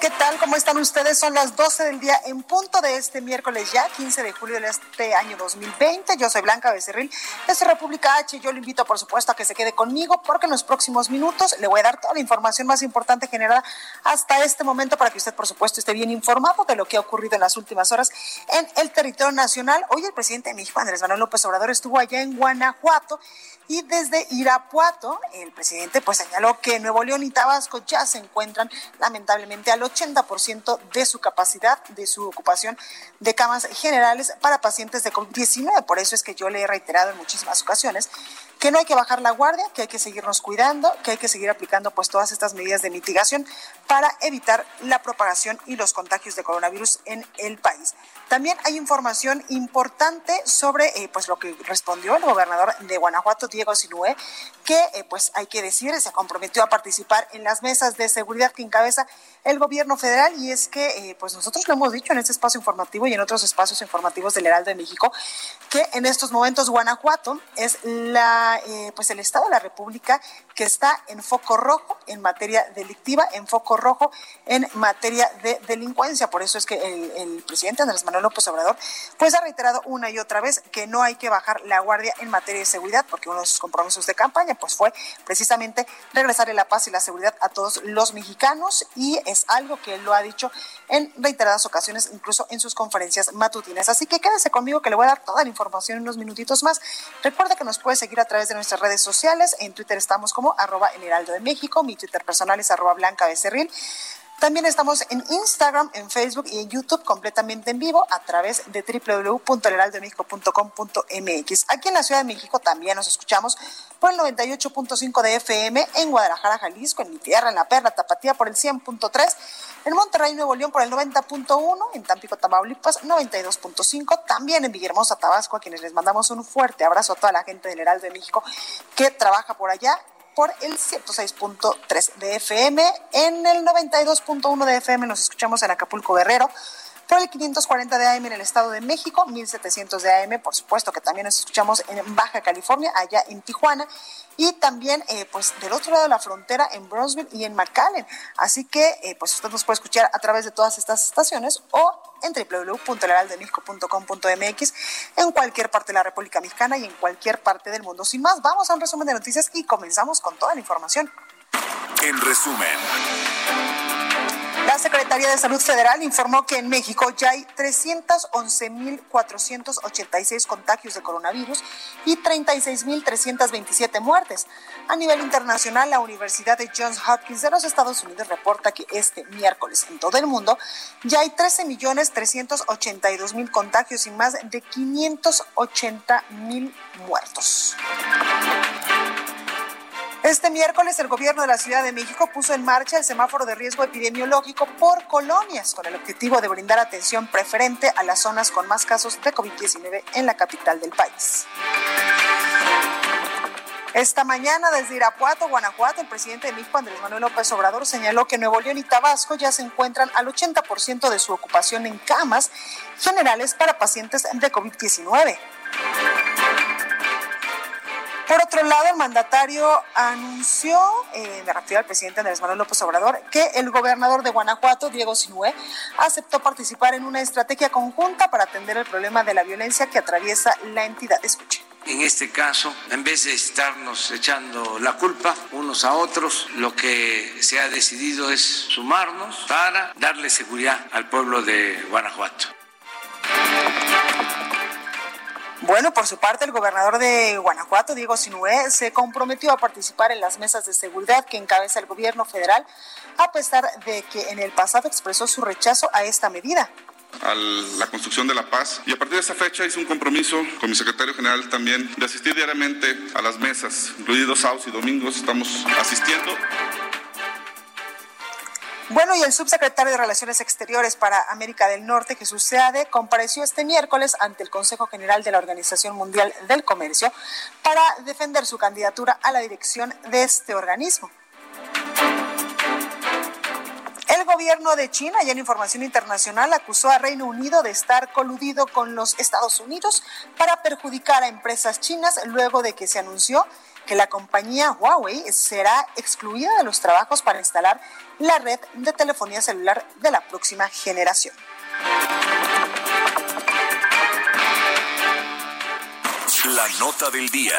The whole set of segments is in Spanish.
¿Qué tal? ¿Cómo están ustedes? Son las 12 del día en punto de este miércoles ya, 15 de julio de este año 2020. Yo soy Blanca Becerril, es República H. Yo le invito, por supuesto, a que se quede conmigo porque en los próximos minutos le voy a dar toda la información más importante generada hasta este momento para que usted, por supuesto, esté bien informado de lo que ha ocurrido en las últimas horas en el territorio nacional. Hoy el presidente de México, Andrés Manuel López Obrador, estuvo allá en Guanajuato y desde Irapuato, el presidente pues señaló que Nuevo León y Tabasco ya se encuentran lamentablemente al 80% de su capacidad, de su ocupación de camas generales para pacientes de COVID-19. Por eso es que yo le he reiterado en muchísimas ocasiones que no hay que bajar la guardia, que hay que seguirnos cuidando, que hay que seguir aplicando pues todas estas medidas de mitigación para evitar la propagación y los contagios de coronavirus en el país. También hay información importante sobre eh, pues lo que respondió el gobernador de Guanajuato, Diego Sinue, que eh, pues hay que decir, se comprometió a participar en las mesas de seguridad que encabeza el gobierno federal y es que eh, pues nosotros lo hemos dicho en este espacio informativo y en otros espacios informativos del Heraldo de México que en estos momentos Guanajuato es la pues el estado de la República que está en foco rojo en materia delictiva, en foco rojo en materia de delincuencia. Por eso es que el, el presidente Andrés Manuel López Obrador pues ha reiterado una y otra vez que no hay que bajar la guardia en materia de seguridad porque uno de sus compromisos de campaña pues fue precisamente regresarle la paz y la seguridad a todos los mexicanos y es algo que él lo ha dicho en reiteradas ocasiones, incluso en sus conferencias matutinas. Así que quédese conmigo que le voy a dar toda la información en unos minutitos más. Recuerda que nos puede seguir a través de nuestras redes sociales. En Twitter estamos como arroba de México. Mi Twitter personal es arroba Blanca Becerril. También estamos en Instagram, en Facebook y en YouTube completamente en vivo a través de www.elheraldomexico.com.mx. Aquí en la Ciudad de México también nos escuchamos por el 98.5 de FM, en Guadalajara, Jalisco, en mi tierra, en La Perla, Tapatía por el 100.3, en Monterrey, Nuevo León por el 90.1, en Tampico, Tamaulipas 92.5, también en Villahermosa, Tabasco, a quienes les mandamos un fuerte abrazo a toda la gente del Heraldo de México que trabaja por allá por el 106.3 de FM. En el 92.1 de FM nos escuchamos en Acapulco Guerrero. Por el 540 de AM en el Estado de México, 1700 de AM, por supuesto que también nos escuchamos en Baja California, allá en Tijuana, y también eh, pues del otro lado de la frontera en Brownsville y en McAllen. Así que eh, pues usted nos puede escuchar a través de todas estas estaciones o en www.leraldemexico.com.mx en cualquier parte de la República Mexicana y en cualquier parte del mundo. Sin más, vamos a un resumen de noticias y comenzamos con toda la información. En resumen. Secretaría de Salud Federal informó que en México ya hay 311.486 contagios de coronavirus y 36.327 muertes. A nivel internacional, la Universidad de Johns Hopkins de los Estados Unidos reporta que este miércoles en todo el mundo ya hay 13.382.000 contagios y más de 580.000 muertos. Este miércoles el gobierno de la Ciudad de México puso en marcha el semáforo de riesgo epidemiológico por colonias con el objetivo de brindar atención preferente a las zonas con más casos de COVID-19 en la capital del país. Esta mañana desde Irapuato, Guanajuato, el presidente de México, Andrés Manuel López Obrador, señaló que Nuevo León y Tabasco ya se encuentran al 80% de su ocupación en camas generales para pacientes de COVID-19. Por otro lado, el mandatario anunció, eh, me refiero al presidente Andrés Manuel López Obrador, que el gobernador de Guanajuato, Diego Sinue, aceptó participar en una estrategia conjunta para atender el problema de la violencia que atraviesa la entidad. Escuche. En este caso, en vez de estarnos echando la culpa unos a otros, lo que se ha decidido es sumarnos para darle seguridad al pueblo de Guanajuato. Bueno, por su parte, el gobernador de Guanajuato, Diego Sinué, se comprometió a participar en las mesas de seguridad que encabeza el gobierno federal, a pesar de que en el pasado expresó su rechazo a esta medida a la construcción de la paz. Y a partir de esa fecha hice un compromiso con mi secretario general también de asistir diariamente a las mesas, incluidos sábados y domingos. Estamos asistiendo. Bueno, y el subsecretario de Relaciones Exteriores para América del Norte, Jesús Seade, compareció este miércoles ante el Consejo General de la Organización Mundial del Comercio para defender su candidatura a la dirección de este organismo. El gobierno de China, ya en información internacional, acusó a Reino Unido de estar coludido con los Estados Unidos para perjudicar a empresas chinas luego de que se anunció que la compañía Huawei será excluida de los trabajos para instalar la red de telefonía celular de la próxima generación. La nota del día.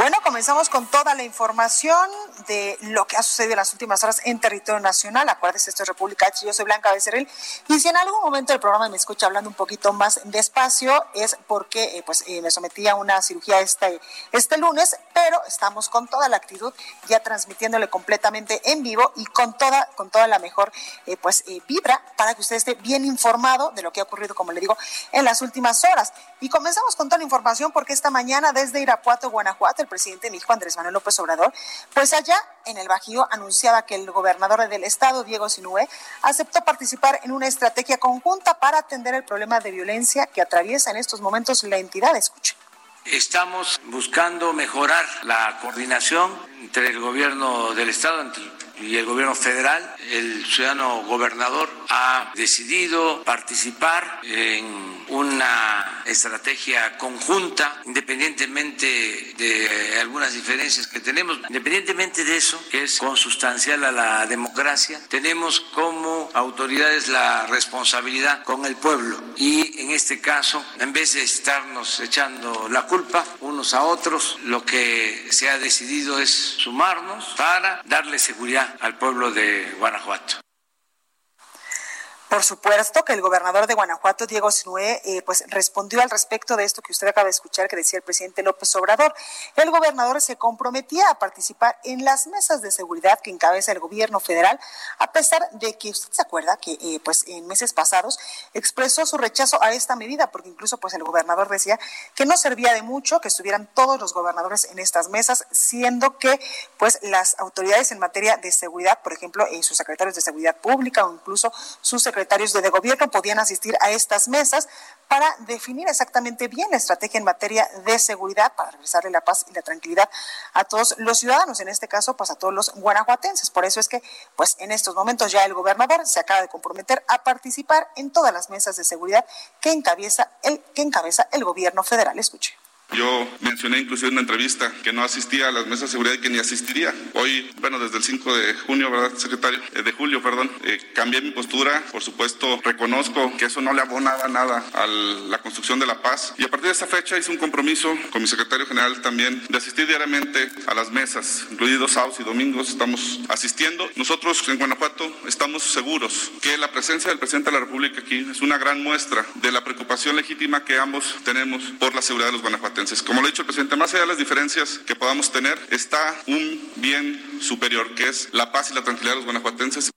Bueno, comenzamos con toda la información de lo que ha sucedido en las últimas horas en territorio nacional. Acuérdese, esto es República H, yo soy Blanca Becerril. Y si en algún momento del programa me escucha hablando un poquito más despacio, es porque eh, pues, eh, me sometí a una cirugía este, este lunes, pero estamos con toda la actitud, ya transmitiéndole completamente en vivo y con toda, con toda la mejor eh, pues, vibra para que usted esté bien informado de lo que ha ocurrido, como le digo, en las últimas horas. Y comenzamos con toda la información porque esta mañana desde Irapuato, Guanajuato, el presidente hijo Andrés Manuel López Obrador, pues allá en el Bajío anunciaba que el gobernador del estado, Diego Sinúe, aceptó participar en una estrategia conjunta para atender el problema de violencia que atraviesa en estos momentos la entidad. Escuche. Estamos buscando mejorar la coordinación entre el gobierno del estado, y el gobierno federal, el ciudadano gobernador ha decidido participar en una estrategia conjunta, independientemente de algunas diferencias que tenemos, independientemente de eso, que es consustancial a la democracia, tenemos como autoridades la responsabilidad con el pueblo y en este caso, en vez de estarnos echando la culpa unos a otros, lo que se ha decidido es sumarnos para darle seguridad al pueblo de Guanajuato. Por supuesto que el gobernador de Guanajuato, Diego Sinué, eh, pues respondió al respecto de esto que usted acaba de escuchar que decía el presidente López Obrador. El gobernador se comprometía a participar en las mesas de seguridad que encabeza el gobierno federal, a pesar de que usted se acuerda que eh, pues en meses pasados expresó su rechazo a esta medida, porque incluso pues el gobernador decía que no servía de mucho que estuvieran todos los gobernadores en estas mesas, siendo que pues las autoridades en materia de seguridad, por ejemplo, en sus secretarios de seguridad pública o incluso sus secretarios secretarios de gobierno podían asistir a estas mesas para definir exactamente bien la estrategia en materia de seguridad para regresarle la paz y la tranquilidad a todos los ciudadanos, en este caso, pues a todos los guanajuatenses. Por eso es que, pues en estos momentos ya el gobernador se acaba de comprometer a participar en todas las mesas de seguridad que encabeza el, que encabeza el gobierno federal. Escuche. Yo mencioné inclusive en una entrevista que no asistía a las mesas de seguridad y que ni asistiría. Hoy, bueno, desde el 5 de junio, ¿verdad, secretario? Eh, de julio, perdón, eh, cambié mi postura. Por supuesto, reconozco que eso no le abonaba nada a la construcción de la paz. Y a partir de esa fecha hice un compromiso con mi secretario general también de asistir diariamente a las mesas, incluidos sábados y domingos. Estamos asistiendo. Nosotros en Guanajuato estamos seguros que la presencia del presidente de la República aquí es una gran muestra de la preocupación legítima que ambos tenemos por la seguridad de los guanajuatenses. Como lo ha dicho el presidente, más allá de las diferencias que podamos tener, está un bien superior, que es la paz y la tranquilidad de los guanajuatenses.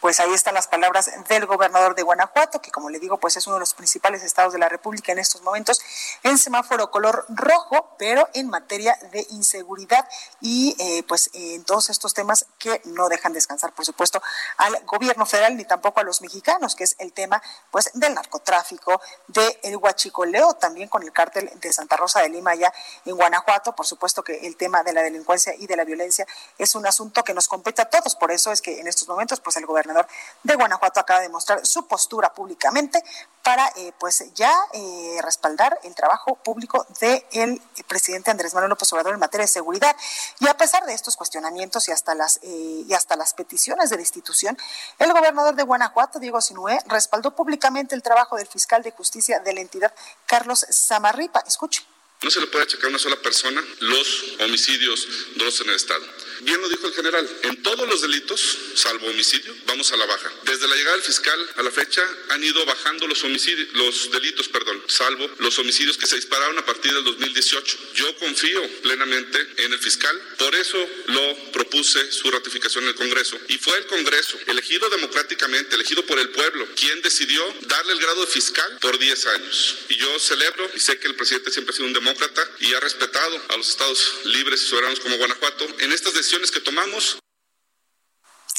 Pues ahí están las palabras del gobernador de Guanajuato, que como le digo, pues es uno de los principales estados de la República en estos momentos en semáforo color rojo, pero en materia de inseguridad y eh, pues en todos estos temas que no dejan descansar, por supuesto, al gobierno federal ni tampoco a los mexicanos, que es el tema pues del narcotráfico, del huachicoleo, también con el cártel de Santa Rosa de Lima allá en Guanajuato, por supuesto que el tema de la delincuencia y de la violencia es un asunto que nos compete a todos, por eso es que en estos momentos pues el gobernador de Guanajuato acaba de mostrar su postura públicamente para eh, pues ya eh, respaldar el trabajo público del presidente Andrés Manuel López Obrador en materia de seguridad. Y a pesar de estos cuestionamientos y hasta las eh, y hasta las peticiones de la institución, el gobernador de Guanajuato, Diego Sinué, respaldó públicamente el trabajo del fiscal de justicia de la entidad, Carlos Samarripa. Escuche. No se le puede achacar a una sola persona los homicidios dos en el Estado bien lo dijo el general, en todos los delitos, salvo homicidio, vamos a la baja. Desde la llegada del fiscal a la fecha han ido bajando los homicidios, los delitos, perdón, salvo los homicidios que se dispararon a partir del 2018. Yo confío plenamente en el fiscal, por eso lo propuse su ratificación en el Congreso. Y fue el Congreso, elegido democráticamente, elegido por el pueblo, quien decidió darle el grado de fiscal por 10 años. Y yo celebro y sé que el presidente siempre ha sido un demócrata y ha respetado a los estados libres y soberanos como Guanajuato en estas decisiones que tomamos.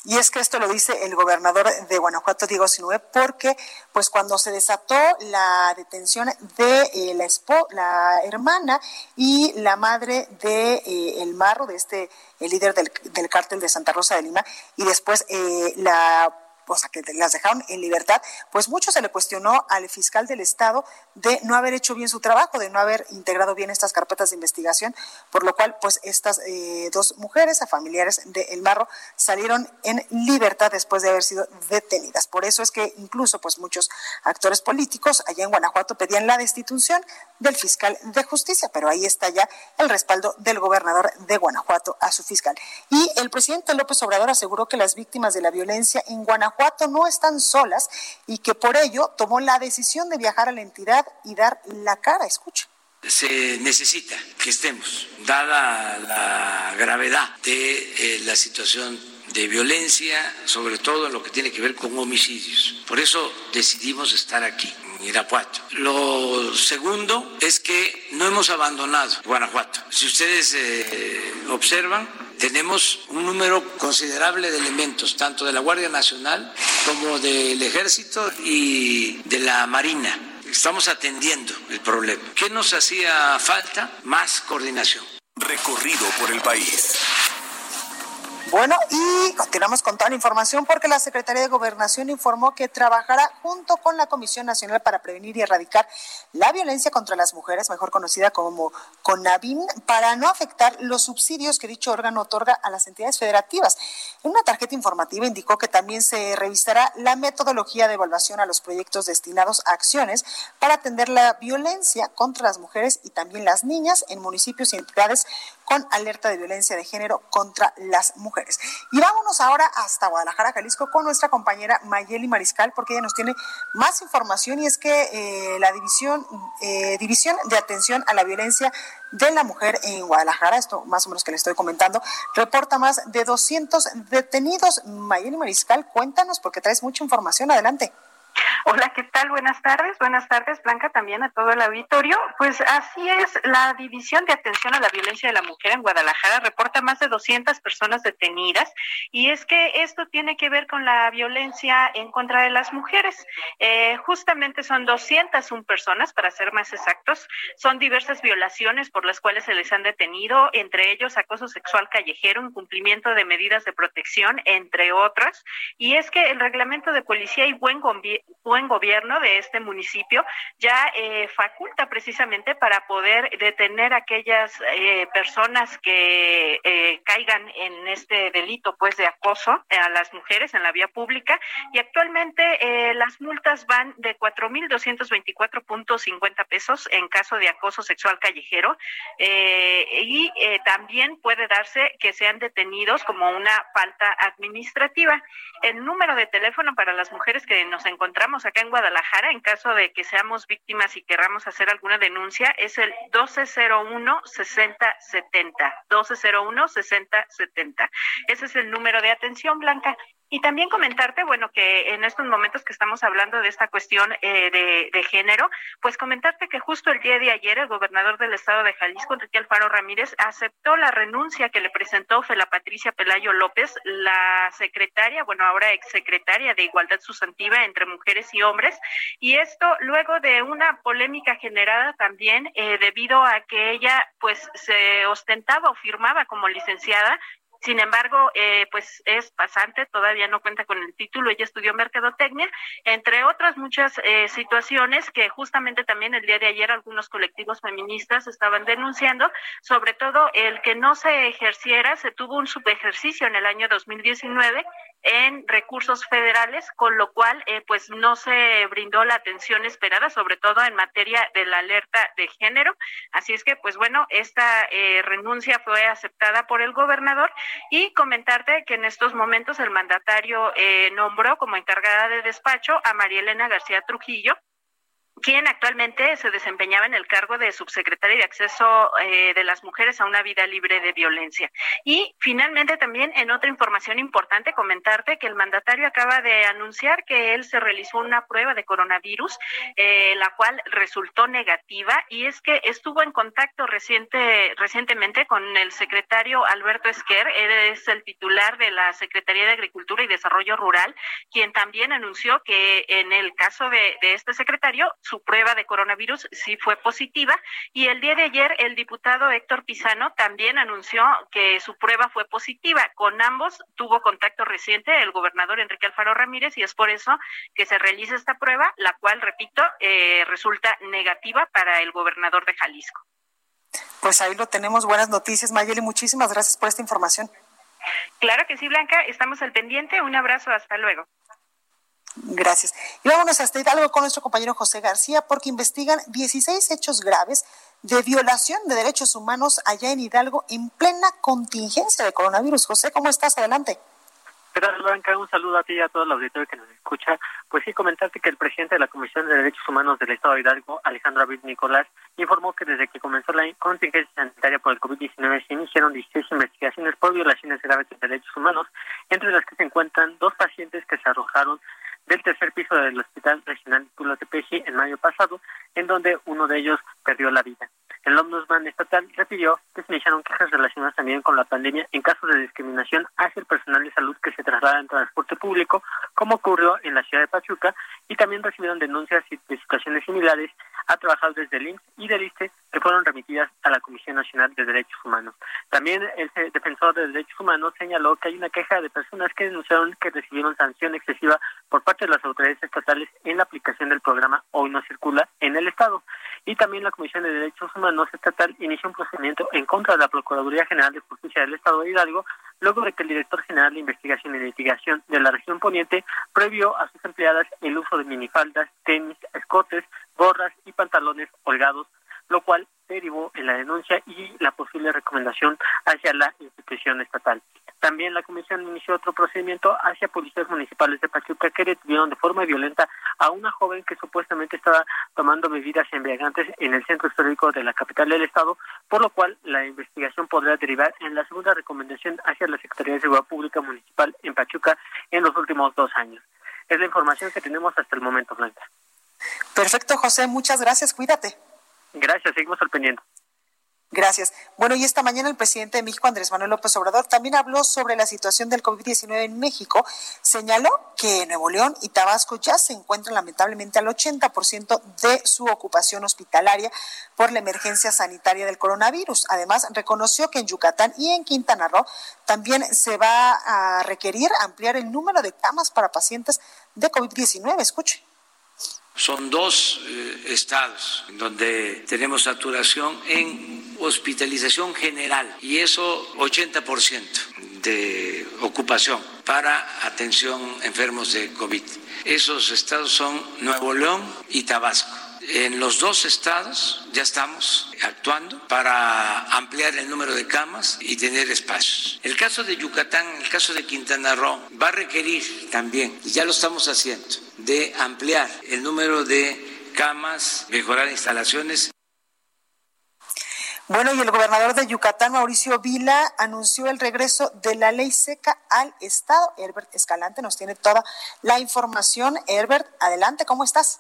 Y es que esto lo dice el gobernador de Guanajuato, Diego Sinue, porque pues cuando se desató la detención de eh, la, la hermana y la madre de eh, El Marro, de este el líder del, del cártel de Santa Rosa de Lima, y después eh, la o sea, que las dejaron en libertad, pues mucho se le cuestionó al fiscal del Estado de no haber hecho bien su trabajo, de no haber integrado bien estas carpetas de investigación, por lo cual, pues estas eh, dos mujeres, a familiares de El Marro, salieron en libertad después de haber sido detenidas. Por eso es que incluso, pues muchos actores políticos allá en Guanajuato pedían la destitución del fiscal de justicia, pero ahí está ya el respaldo del gobernador de Guanajuato a su fiscal. Y el presidente López Obrador aseguró que las víctimas de la violencia en Guanajuato no están solas y que por ello tomó la decisión de viajar a la entidad y dar la cara. Escucha se necesita que estemos, dada la gravedad de eh, la situación de violencia, sobre todo en lo que tiene que ver con homicidios. Por eso decidimos estar aquí, en Irapuato. Lo segundo es que no hemos abandonado Guanajuato. Si ustedes eh, observan, tenemos un número considerable de elementos, tanto de la Guardia Nacional como del Ejército y de la Marina. Estamos atendiendo el problema. ¿Qué nos hacía falta? Más coordinación. Recorrido por el país. Bueno, y continuamos con toda la información porque la Secretaría de Gobernación informó que trabajará junto con la Comisión Nacional para Prevenir y Erradicar la Violencia contra las Mujeres, mejor conocida como CONAVIM, para no afectar los subsidios que dicho órgano otorga a las entidades federativas. En una tarjeta informativa indicó que también se revisará la metodología de evaluación a los proyectos destinados a acciones para atender la violencia contra las mujeres y también las niñas en municipios y entidades con alerta de violencia de género contra las mujeres. Y vámonos ahora hasta Guadalajara, Jalisco, con nuestra compañera Mayeli Mariscal, porque ella nos tiene más información y es que eh, la división, eh, división de atención a la violencia de la mujer en Guadalajara, esto más o menos que le estoy comentando, reporta más de 200 detenidos. Mayeli Mariscal, cuéntanos porque traes mucha información. Adelante. Hola, ¿qué tal? Buenas tardes. Buenas tardes, Blanca, también a todo el auditorio. Pues así es, la División de Atención a la Violencia de la Mujer en Guadalajara reporta más de 200 personas detenidas y es que esto tiene que ver con la violencia en contra de las mujeres. Eh, justamente son 201 personas, para ser más exactos. Son diversas violaciones por las cuales se les han detenido, entre ellos acoso sexual callejero, incumplimiento de medidas de protección, entre otras. Y es que el reglamento de policía y buen gobierno buen gobierno de este municipio ya eh, faculta precisamente para poder detener a aquellas eh, personas que eh, caigan en este delito pues de acoso a las mujeres en la vía pública y actualmente las multas van de 4.224.50 pesos en caso de acoso sexual callejero y también puede darse que sean detenidos como una falta administrativa. El número de teléfono para las mujeres que nos encontramos encontramos acá en Guadalajara, en caso de que seamos víctimas y querramos hacer alguna denuncia, es el 1201-6070. 1201-6070. Ese es el número de atención, Blanca. Y también comentarte, bueno, que en estos momentos que estamos hablando de esta cuestión eh, de, género, pues comentarte que justo el día de ayer el gobernador del estado de Jalisco, Enrique Alfaro Ramírez, aceptó la renuncia que le presentó Fela Patricia Pelayo López, la secretaria, bueno, ahora exsecretaria de Igualdad Sustantiva entre Mujeres y Hombres, y esto luego de una polémica generada también eh, debido a que ella pues se ostentaba o firmaba como licenciada sin embargo, eh, pues es pasante, todavía no cuenta con el título, ella estudió mercadotecnia, entre otras muchas eh, situaciones que justamente también el día de ayer algunos colectivos feministas estaban denunciando, sobre todo el que no se ejerciera, se tuvo un subejercicio en el año 2019 en recursos federales, con lo cual eh, pues no se brindó la atención esperada, sobre todo en materia de la alerta de género. Así es que pues bueno, esta eh, renuncia fue aceptada por el gobernador y comentarte que en estos momentos el mandatario eh, nombró como encargada de despacho a María Elena García Trujillo, quien actualmente se desempeñaba en el cargo de subsecretaria de acceso eh, de las mujeres a una vida libre de violencia. Y finalmente también en otra información importante comentarte que el mandatario acaba de anunciar que él se realizó una prueba de coronavirus, eh, la cual resultó negativa y es que estuvo en contacto reciente recientemente con el secretario Alberto Esquer, él es el titular de la Secretaría de Agricultura y Desarrollo Rural, quien también anunció que en el caso de, de este secretario su prueba de coronavirus sí fue positiva y el día de ayer el diputado Héctor Pizano también anunció que su prueba fue positiva. Con ambos tuvo contacto reciente el gobernador Enrique Alfaro Ramírez y es por eso que se realiza esta prueba, la cual, repito, eh, resulta negativa para el gobernador de Jalisco. Pues ahí lo tenemos. Buenas noticias, Mayeli. Muchísimas gracias por esta información. Claro que sí, Blanca. Estamos al pendiente. Un abrazo. Hasta luego. Gracias. Y vámonos hasta Hidalgo con nuestro compañero José García, porque investigan 16 hechos graves de violación de derechos humanos allá en Hidalgo en plena contingencia de coronavirus. José, ¿cómo estás? Adelante. Gracias, Blanca. Un saludo a ti y a todo el auditorio que nos escucha. Pues sí, comentarte que el presidente de la Comisión de Derechos Humanos del Estado de Hidalgo, Alejandro David Nicolás, informó que desde que comenzó la contingencia sanitaria por el COVID-19 se iniciaron 16 investigaciones por violaciones graves de derechos humanos, entre las que se encuentran dos pacientes que se arrojaron del tercer piso del Hospital Regional Tulo Tepeji en mayo pasado, en donde uno de ellos perdió la vida. El Ombudsman estatal refirió que se iniciaron quejas relacionadas también con la pandemia en caso de discriminación hacia el personal de salud que se traslada en transporte público, como ocurrió en la ciudad de Pachuca, y también recibieron denuncias de situaciones similares a trabajadores del IMSS y del ISTE que fueron remitidas a la Comisión Nacional de Derechos Humanos. También el defensor de derechos humanos señaló que hay una queja de personas que denunciaron que recibieron sanción excesiva por parte de las autoridades estatales en la aplicación del programa Hoy no circula en el Estado. Y también la Comisión de Derechos Humanos Estatal inició un procedimiento en contra de la Procuraduría General de Justicia del Estado de Hidalgo, luego de que el director general de Investigación y Litigación de la región poniente prohibió a sus empleadas el uso de minifaldas, tenis, escotes, gorras y pantalones holgados, lo cual derivó en la denuncia y la posible recomendación hacia la institución estatal. También la comisión inició otro procedimiento hacia policías municipales de Pachuca que detuvieron de forma violenta a una joven que supuestamente estaba tomando bebidas embriagantes en el centro histórico de la capital del estado, por lo cual la investigación podrá derivar en la segunda recomendación hacia la Secretaría de Seguridad Pública Municipal en Pachuca en los últimos dos años. Es la información que tenemos hasta el momento, Blanca. Perfecto, José. Muchas gracias. Cuídate. Gracias. Seguimos al. Gracias. Bueno, y esta mañana el presidente de México, Andrés Manuel López Obrador, también habló sobre la situación del COVID-19 en México. Señaló que Nuevo León y Tabasco ya se encuentran lamentablemente al 80% de su ocupación hospitalaria por la emergencia sanitaria del coronavirus. Además, reconoció que en Yucatán y en Quintana Roo también se va a requerir ampliar el número de camas para pacientes de COVID-19. Escuche. Son dos eh, estados donde tenemos saturación en hospitalización general y eso 80% de ocupación para atención enfermos de COVID. Esos estados son Nuevo León y Tabasco. En los dos estados ya estamos actuando para ampliar el número de camas y tener espacios. El caso de Yucatán, el caso de Quintana Roo, va a requerir también, y ya lo estamos haciendo, de ampliar el número de camas, mejorar instalaciones. Bueno, y el gobernador de Yucatán, Mauricio Vila, anunció el regreso de la ley seca al Estado. Herbert Escalante nos tiene toda la información. Herbert, adelante, ¿cómo estás?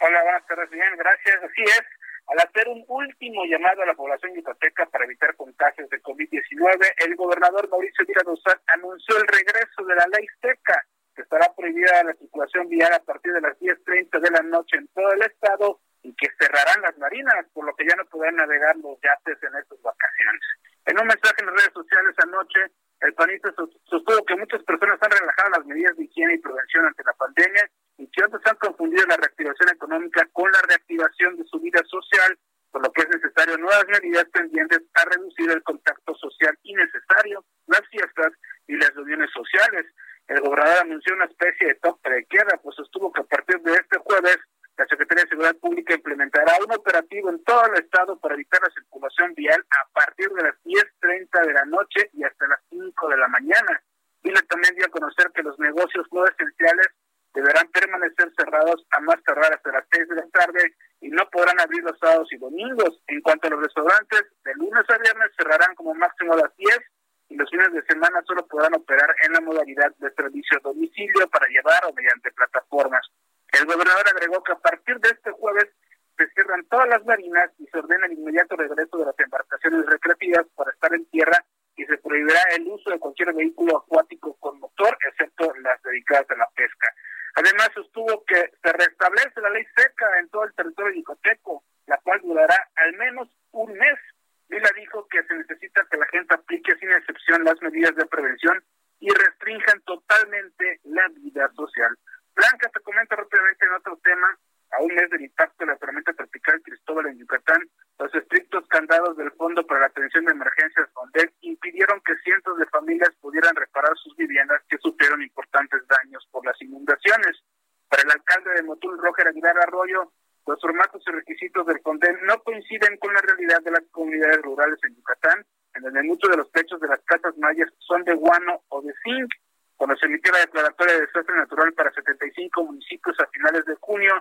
Hola, buenas tardes, bien, gracias. Así es, al hacer un último llamado a la población yucateca para evitar contagios de COVID-19, el gobernador Mauricio Vila Dosal anunció el regreso de la ley seca que estará prohibida la circulación vial a partir de las 10.30 de la noche en todo el estado y que cerrarán las marinas, por lo que ya no podrán navegar los yates en estas vacaciones. En un mensaje en las redes sociales anoche, el panista sostuvo que muchas personas han relajado las medidas de higiene y prevención ante la pandemia y que otros han confundido la reactivación con la reactivación de su vida social, por lo que es necesario nuevas medidas a reducir el contacto social innecesario, las fiestas y las reuniones sociales. El gobernador una especie de toque de queda, pues sostuvo que a partir de este jueves la Secretaría de Seguridad Pública implementará un operativo en todo el estado para evitar la circulación vial a partir de las 10.30 de la noche y hasta las 5 de la mañana. Vila también dio a conocer que los negocios no esenciales deberán permanecer cerrados a más tardar hasta las 6 de la tarde y no podrán abrir los sábados y domingos. En cuanto a los restaurantes, de lunes a viernes cerrarán como máximo a las 10 y los fines de semana solo podrán operar en la modalidad de servicio a domicilio para llevar o mediante plataformas. El gobernador agregó que a partir de este jueves se cierran todas las marinas y se ordena el inmediato regreso de las embarcaciones recreativas para estar en tierra y se prohibirá el uso de cualquier vehículo acuático con motor, excepto las dedicadas a la pesca. Además, sostuvo que se restablece la ley seca en todo el territorio yucateco, la cual durará al menos un mes. Vila dijo que se necesita que la gente aplique sin excepción las medidas de prevención y restrinjan totalmente la vida social. Blanca, te comento rápidamente en otro tema, a un mes del impacto de la tormenta tropical Cristóbal en Yucatán, los estrictos candados del Fondo para la Atención de Emergencias FONDEC impidieron que cientos de familias pudieran reparar sus viviendas que sufrieron importantes daños por las inundaciones. Para el alcalde de Motul, Roger Aguilar Arroyo, los formatos y requisitos del FONDEC no coinciden con la realidad de las comunidades rurales en Yucatán, en donde muchos de los techos de las casas mayas son de guano o de zinc. Cuando se emitió la declaratoria de desastre natural para 75 municipios a finales de junio,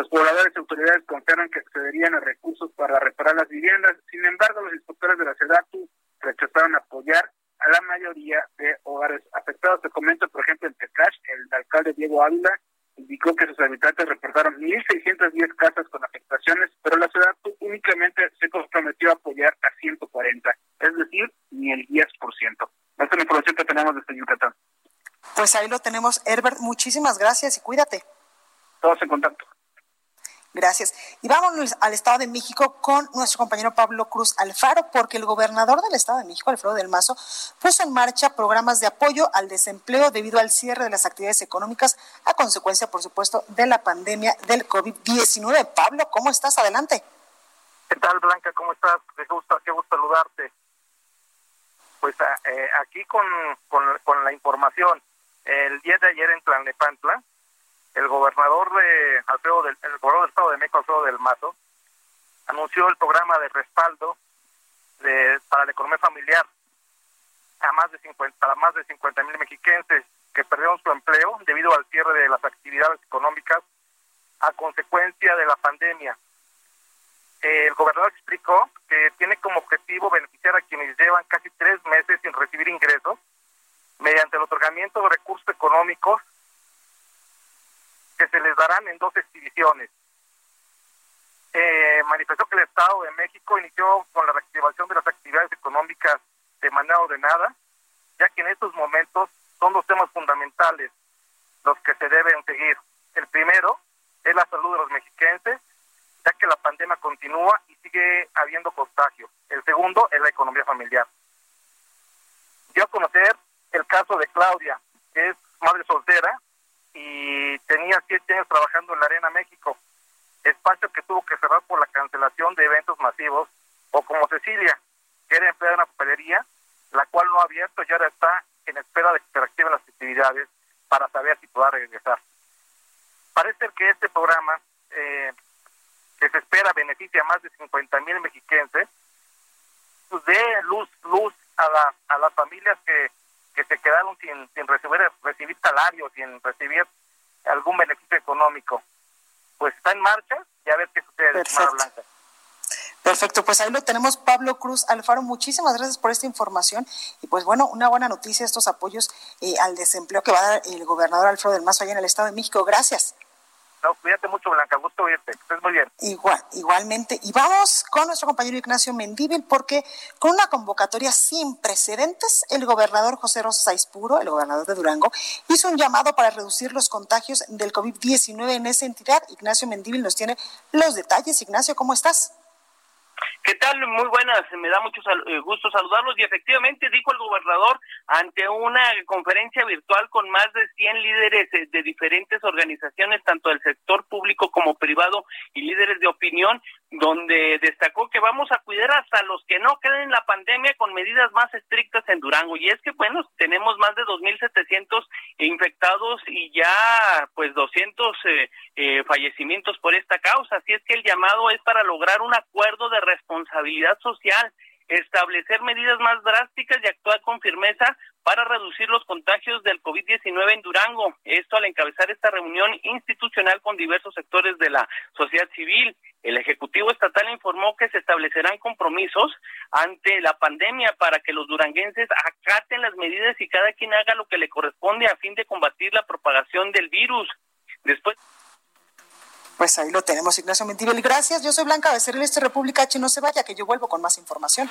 los pobladores y autoridades confiaron que accederían a recursos para reparar las viviendas. Sin embargo, los inspectores de la SEDATU rechazaron apoyar a la mayoría de hogares afectados. Te comento, por ejemplo, en Tecash, el alcalde Diego Ávila indicó que sus habitantes reportaron 1.610 casas con afectaciones, pero la SEDATU únicamente se comprometió a apoyar a 140, es decir, ni el 10%. Esta es la información que tenemos desde Yucatán. Pues ahí lo tenemos, Herbert. Muchísimas gracias y cuídate. Todos en contacto. Gracias. Y vámonos al Estado de México con nuestro compañero Pablo Cruz Alfaro, porque el gobernador del Estado de México, Alfredo del Mazo, puso en marcha programas de apoyo al desempleo debido al cierre de las actividades económicas a consecuencia, por supuesto, de la pandemia del COVID-19. Pablo, ¿cómo estás? Adelante. ¿Qué tal, Blanca? ¿Cómo estás? Qué gusto, qué gusto saludarte. Pues eh, aquí con, con, con la información, el día de ayer en Tlalnepantla, el gobernador de Alfredo del el gobernador del Estado de México, Alfredo del Mazo, anunció el programa de respaldo para la economía familiar a más de 50, para más de 50 mil mexiquenses que perdieron su empleo debido al cierre de las actividades económicas a consecuencia de la pandemia. El gobernador explicó que tiene como objetivo beneficiar a quienes llevan casi tres meses sin recibir ingresos mediante el otorgamiento de recursos económicos que se les darán en dos exhibiciones. Eh, manifestó que el Estado de México inició con la reactivación de las actividades económicas de manera ordenada, ya que en estos momentos son los temas fundamentales los que se deben seguir. El primero es la salud de los mexiquenses, ya que la pandemia continúa y sigue habiendo contagio. El segundo es la economía familiar. Dio a conocer el caso de Claudia, que es madre soltera y tenía siete años trabajando en la Arena México, espacio que tuvo que cerrar por la cancelación de eventos masivos, o como Cecilia, que era empleada en una papelería, la cual no ha abierto y ahora está en espera de que se reactiven las actividades para saber si podrá regresar. Parece que este programa, eh, que se espera beneficia a más de 50 mil mexiquenses, pues dé luz, luz a, la, a las familias que que se quedaron sin, sin recibir, recibir salario, sin recibir algún beneficio económico. Pues está en marcha y a ver qué sucede, Perfecto. Blanca. Perfecto, pues ahí lo tenemos, Pablo Cruz Alfaro. Muchísimas gracias por esta información. Y pues bueno, una buena noticia, estos apoyos eh, al desempleo que va a dar el gobernador Alfredo del Mazo allá en el Estado de México. Gracias. No, cuídate mucho, Blanca. Gusto oírte. Estés muy bien. Igual, igualmente. Y vamos con nuestro compañero Ignacio Mendíbil, porque con una convocatoria sin precedentes, el gobernador José Rosa Puro, el gobernador de Durango, hizo un llamado para reducir los contagios del COVID-19 en esa entidad. Ignacio Mendíbil nos tiene los detalles. Ignacio, ¿cómo estás? ¿Qué tal? Muy buenas, me da mucho eh, gusto saludarlos y efectivamente dijo el gobernador ante una conferencia virtual con más de 100 líderes eh, de diferentes organizaciones, tanto del sector público como privado y líderes de opinión, donde destacó que vamos a cuidar hasta los que no queden en la pandemia con medidas más estrictas en Durango. Y es que, bueno, tenemos más de 2.700 infectados y ya pues 200 eh, eh, fallecimientos por esta causa. Así es que el llamado es para lograr un acuerdo de responsabilidad social establecer medidas más drásticas y actuar con firmeza para reducir los contagios del COVID-19 en Durango. Esto al encabezar esta reunión institucional con diversos sectores de la sociedad civil. El Ejecutivo Estatal informó que se establecerán compromisos ante la pandemia para que los duranguenses acaten las medidas y cada quien haga lo que le corresponde a fin de combatir la propagación del virus. Después pues ahí lo tenemos, Ignacio Mentivel. Gracias, yo soy Blanca Becerril, este República H. No se vaya, que yo vuelvo con más información.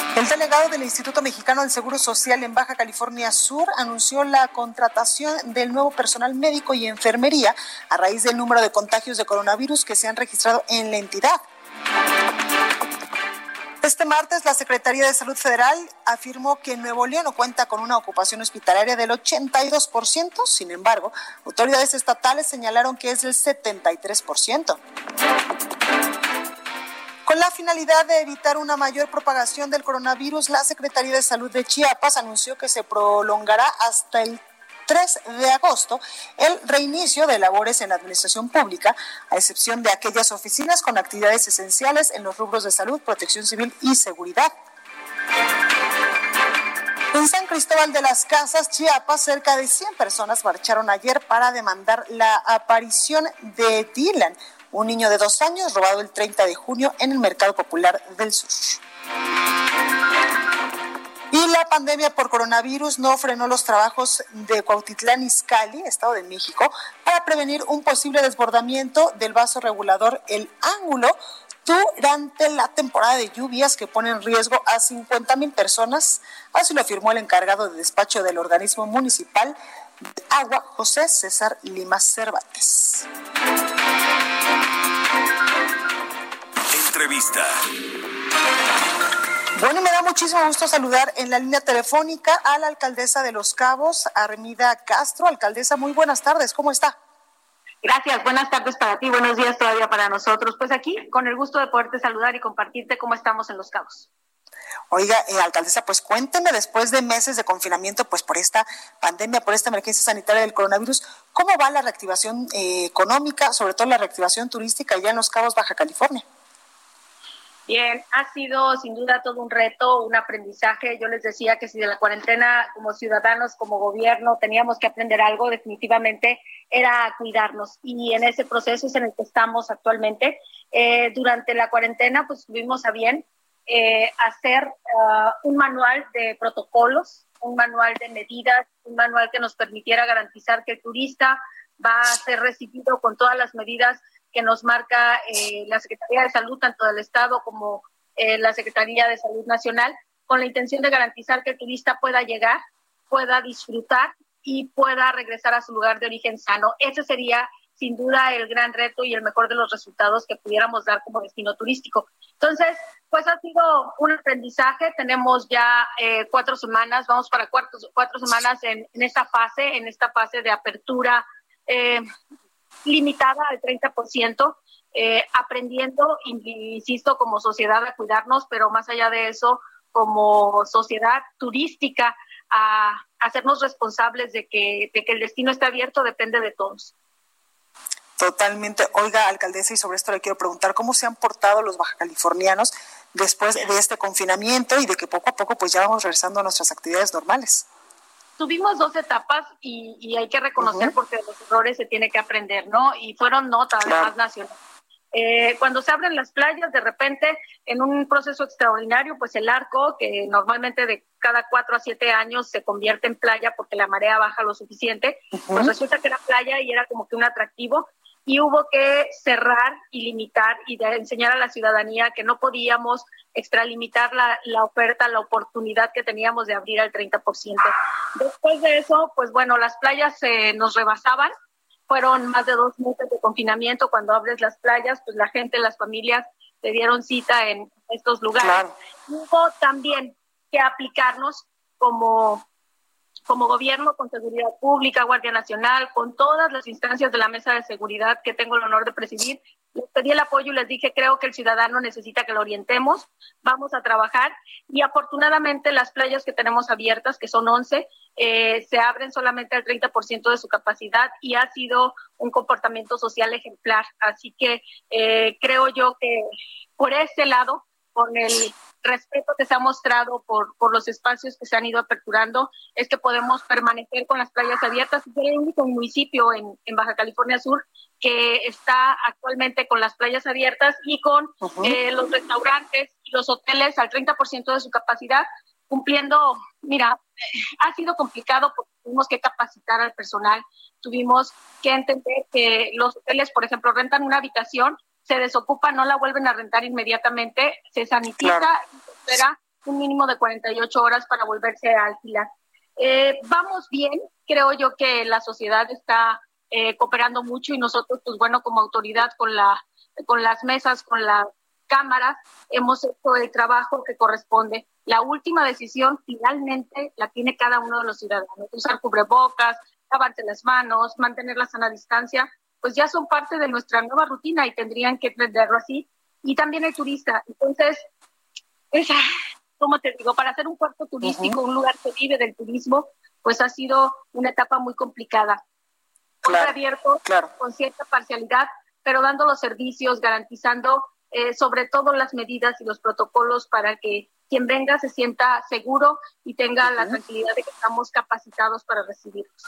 El delegado del Instituto Mexicano del Seguro Social en Baja California Sur anunció la contratación del nuevo personal médico y enfermería a raíz del número de contagios de coronavirus que se han registrado en la entidad. Este martes, la Secretaría de Salud Federal afirmó que Nuevo León no cuenta con una ocupación hospitalaria del 82%, sin embargo, autoridades estatales señalaron que es del 73%. Con la finalidad de evitar una mayor propagación del coronavirus, la Secretaría de Salud de Chiapas anunció que se prolongará hasta el 3 de agosto el reinicio de labores en la administración pública, a excepción de aquellas oficinas con actividades esenciales en los rubros de salud, protección civil y seguridad. En San Cristóbal de las Casas, Chiapas, cerca de 100 personas marcharon ayer para demandar la aparición de Dylan, un niño de dos años robado el 30 de junio en el Mercado Popular del Sur. Y la pandemia por coronavirus no frenó los trabajos de Cuautitlán Izcalli, Estado de México, para prevenir un posible desbordamiento del vaso regulador El Ángulo durante la temporada de lluvias que pone en riesgo a 50 mil personas. Así lo afirmó el encargado de despacho del organismo municipal de agua, José César Lima Cervantes. Entrevista. Bueno, me da muchísimo gusto saludar en la línea telefónica a la alcaldesa de Los Cabos, Armida Castro. Alcaldesa, muy buenas tardes, ¿cómo está? Gracias, buenas tardes para ti, buenos días todavía para nosotros. Pues aquí, con el gusto de poderte saludar y compartirte cómo estamos en Los Cabos. Oiga, eh, alcaldesa, pues cuénteme, después de meses de confinamiento, pues por esta pandemia, por esta emergencia sanitaria del coronavirus, ¿cómo va la reactivación eh, económica, sobre todo la reactivación turística allá en Los Cabos, Baja California? Bien, ha sido sin duda todo un reto, un aprendizaje. Yo les decía que si de la cuarentena como ciudadanos, como gobierno, teníamos que aprender algo, definitivamente era cuidarnos. Y en ese proceso es en el que estamos actualmente. Eh, durante la cuarentena, pues tuvimos a bien eh, hacer uh, un manual de protocolos, un manual de medidas, un manual que nos permitiera garantizar que el turista va a ser recibido con todas las medidas que nos marca eh, la Secretaría de Salud, tanto del Estado como eh, la Secretaría de Salud Nacional, con la intención de garantizar que el turista pueda llegar, pueda disfrutar y pueda regresar a su lugar de origen sano. Ese sería sin duda el gran reto y el mejor de los resultados que pudiéramos dar como destino turístico. Entonces, pues ha sido un aprendizaje. Tenemos ya eh, cuatro semanas, vamos para cuatro, cuatro semanas en, en, esta fase, en esta fase de apertura eh, limitada al 30%, eh, aprendiendo, insisto, como sociedad a cuidarnos, pero más allá de eso, como sociedad turística, a hacernos responsables de que, de que el destino esté abierto depende de todos. Totalmente. Oiga, alcaldesa, y sobre esto le quiero preguntar, ¿cómo se han portado los bajacalifornianos después de este confinamiento y de que poco a poco pues ya vamos regresando a nuestras actividades normales? Tuvimos dos etapas y, hay que reconocer porque los errores se tiene que aprender, ¿no? Y fueron notas, además nacionales. Eh, cuando se abren las playas, de repente, en un proceso extraordinario, pues el arco, que normalmente de cada cuatro a siete años se convierte en playa porque la marea baja lo suficiente, pues resulta que era playa y era como que un atractivo y hubo que cerrar y limitar y de enseñar a la ciudadanía que no podíamos extralimitar la, la oferta, la oportunidad que teníamos de abrir al 30%. Después de eso, pues bueno, las playas se nos rebasaban, fueron más de dos meses de confinamiento, cuando abres las playas, pues la gente, las familias se dieron cita en estos lugares. Hubo también que aplicarnos como como gobierno, con seguridad pública, Guardia Nacional, con todas las instancias de la mesa de seguridad que tengo el honor de presidir, les pedí el apoyo y les dije, creo que el ciudadano necesita que lo orientemos, vamos a trabajar. Y afortunadamente las playas que tenemos abiertas, que son 11, eh, se abren solamente al 30% de su capacidad y ha sido un comportamiento social ejemplar. Así que eh, creo yo que por ese lado, con el respeto que se ha mostrado por, por los espacios que se han ido aperturando es que podemos permanecer con las playas abiertas. Es el único municipio en, en Baja California Sur que está actualmente con las playas abiertas y con eh, los restaurantes y los hoteles al 30% de su capacidad, cumpliendo, mira, ha sido complicado porque tuvimos que capacitar al personal, tuvimos que entender que los hoteles, por ejemplo, rentan una habitación se desocupa, no la vuelven a rentar inmediatamente, se sanitiza y se espera un mínimo de 48 horas para volverse a alquilar. Eh, vamos bien, creo yo que la sociedad está eh, cooperando mucho y nosotros, pues bueno, como autoridad con, la, con las mesas, con las cámaras, hemos hecho el trabajo que corresponde. La última decisión finalmente la tiene cada uno de los ciudadanos. Usar cubrebocas, lavarse las manos, mantener la sana distancia pues ya son parte de nuestra nueva rutina y tendrían que entenderlo así. Y también el turista. Entonces, esa, como te digo, para hacer un puerto turístico, un lugar que vive del turismo, pues ha sido una etapa muy complicada. Claro, abierto, con cierta parcialidad, pero dando los servicios, garantizando eh, sobre todo las medidas y los protocolos para que quien venga se sienta seguro y tenga la tranquilidad de que estamos capacitados para recibirlos.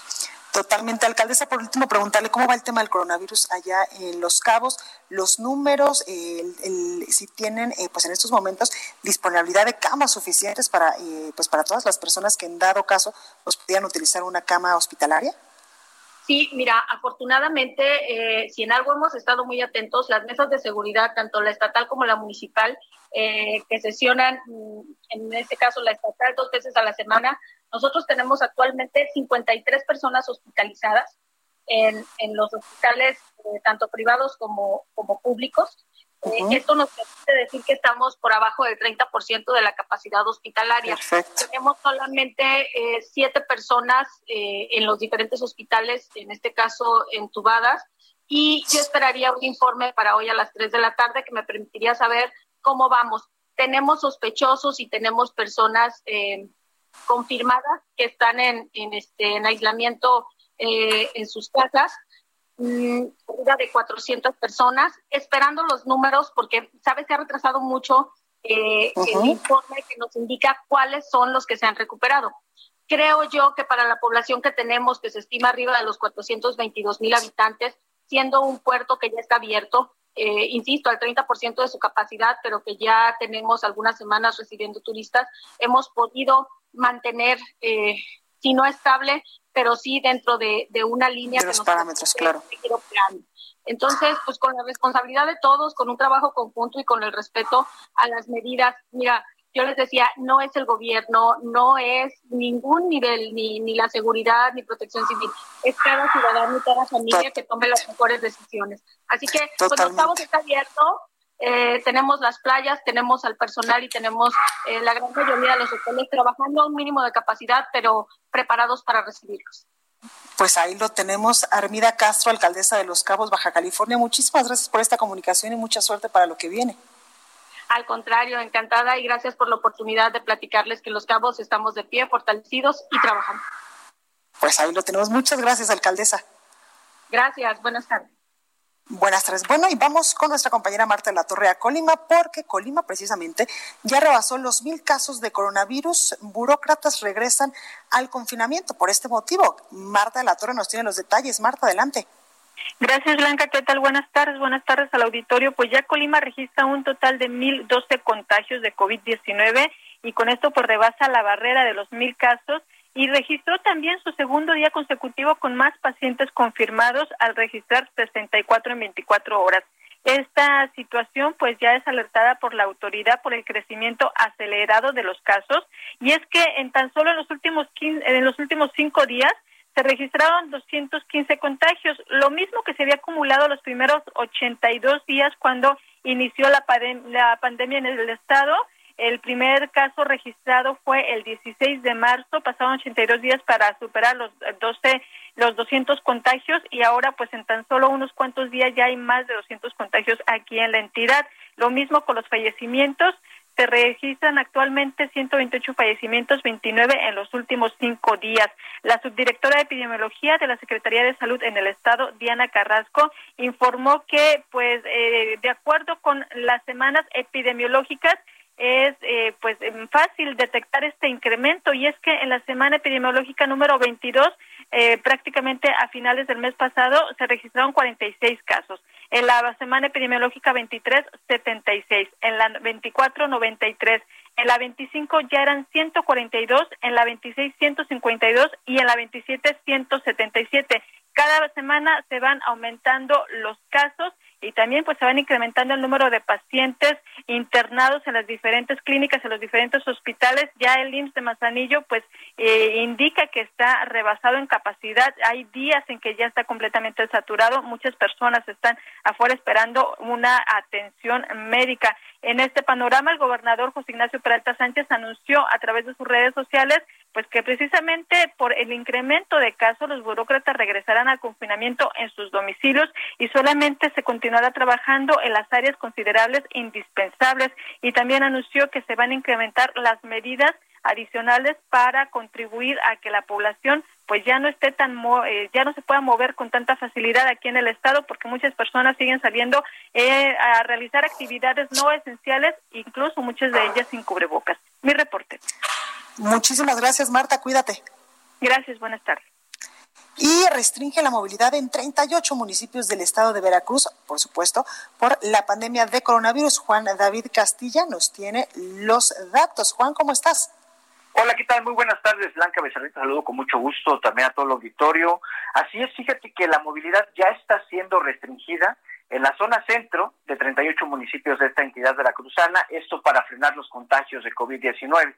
Totalmente, alcaldesa. Por último, preguntarle cómo va el tema del coronavirus allá en Los Cabos, los números, si tienen, eh, pues en estos momentos, disponibilidad de camas suficientes para, eh, pues para todas las personas que en dado caso, pues podían utilizar una cama hospitalaria. Sí, mira, afortunadamente, eh, si en algo hemos estado muy atentos, las mesas de seguridad, tanto la estatal como la municipal, que sesionan, mm, en este caso la estatal, dos veces a la semana, nosotros tenemos actualmente 53 personas hospitalizadas en, en los hospitales, eh, tanto privados como, como públicos. Eh, esto nos permite decir que estamos por abajo del 30% de la capacidad hospitalaria. Tenemos solamente eh, siete personas en los diferentes hospitales, en este caso entubadas, y yo esperaría un informe para hoy a las 3 de la tarde que me permitiría saber cómo vamos. Tenemos sospechosos y tenemos personas confirmadas que están en, en, este, en aislamiento eh, en sus casas, mm, de 400 personas, esperando los números porque, ¿sabes? Se ha retrasado mucho eh, el informe que nos indica cuáles son los que se han recuperado. Creo yo que para la población que tenemos, que se estima arriba de los 422 mil habitantes, siendo un puerto que ya está abierto, eh, insisto, al 30% de su capacidad, pero que ya tenemos algunas semanas recibiendo turistas, hemos podido mantener, eh, si no estable, pero sí dentro de, una línea. De los parámetros, claro. Entonces, pues con la responsabilidad de todos, con un trabajo conjunto y con el respeto a las medidas, mira, yo les decía, no es el gobierno, no es ningún nivel, ni, ni la seguridad, ni protección civil, es cada ciudadano y cada familia que tome las mejores decisiones. Así que, cuando estamos está abierto, eh, tenemos las playas, tenemos al personal y tenemos eh, la gran mayoría de los hoteles trabajando a un mínimo de capacidad, pero preparados para recibirlos. Pues ahí lo tenemos, Armida Castro, alcaldesa de Los Cabos, Baja California. Muchísimas gracias por esta comunicación y mucha suerte para lo que viene. Al contrario, encantada y gracias por la oportunidad de platicarles que Los Cabos estamos de pie, fortalecidos y trabajando. Pues ahí lo tenemos. Muchas gracias, alcaldesa. Gracias, buenas tardes. Buenas tardes. Bueno, y vamos con nuestra compañera Marta de la Torre a Colima, porque Colima precisamente ya rebasó los mil casos de coronavirus. Burócratas regresan al confinamiento por este motivo. Marta de la Torre nos tiene los detalles. Marta, adelante. Gracias, Blanca. ¿Qué tal? Buenas tardes. Buenas tardes al auditorio. Pues ya Colima registra un total de 1.012 contagios de COVID-19 y con esto pues rebasa la barrera de los mil casos y registró también su segundo día consecutivo con más pacientes confirmados al registrar 64 en 24 horas. Esta situación pues ya es alertada por la autoridad por el crecimiento acelerado de los casos y es que en tan solo en los últimos en los últimos cinco días se registraron 215 contagios, lo mismo que se había acumulado los primeros 82 días cuando inició la, la pandemia en el estado el primer caso registrado fue el 16 de marzo, pasaron 82 días para superar los 12 los 200 contagios y ahora pues en tan solo unos cuantos días ya hay más de 200 contagios aquí en la entidad. Lo mismo con los fallecimientos, se registran actualmente 128 fallecimientos, 29 en los últimos cinco días. La subdirectora de epidemiología de la Secretaría de Salud en el Estado, Diana Carrasco, informó que, pues, eh, de acuerdo con las semanas epidemiológicas, es eh, pues em, fácil detectar este incremento y es que en la semana epidemiológica número 22 eh, prácticamente a finales del mes pasado se registraron 46 casos. En la semana epidemiológica 23 76, en la 24 93, en la 25 ya eran 142, en la 26 152 y en la 27 177. Cada semana se van aumentando los casos y también pues se van incrementando el número de pacientes internados en las diferentes clínicas, en los diferentes hospitales. Ya el IMSS de Manzanillo pues eh, indica que está rebasado en capacidad. Hay días en que ya está completamente saturado. Muchas personas están afuera esperando una atención médica. En este panorama, el gobernador José Ignacio Peralta Sánchez anunció a través de sus redes sociales pues que precisamente por el incremento de casos los burócratas regresarán al confinamiento en sus domicilios y solamente se continuará trabajando en las áreas considerables indispensables. Y también anunció que se van a incrementar las medidas adicionales para contribuir a que la población pues ya no esté tan eh, ya no se pueda mover con tanta facilidad aquí en el estado porque muchas personas siguen saliendo eh, a realizar actividades no esenciales incluso muchas de ellas sin cubrebocas mi reporte Muchísimas gracias, Marta. Cuídate. Gracias, buenas tardes. Y restringe la movilidad en 38 municipios del estado de Veracruz, por supuesto, por la pandemia de coronavirus. Juan David Castilla nos tiene los datos. Juan, ¿cómo estás? Hola, ¿qué tal? Muy buenas tardes, Blanca Becerrita. Saludo con mucho gusto también a todo el auditorio. Así es, fíjate que la movilidad ya está siendo restringida en la zona centro de 38 municipios de esta entidad veracruzana, esto para frenar los contagios de COVID-19.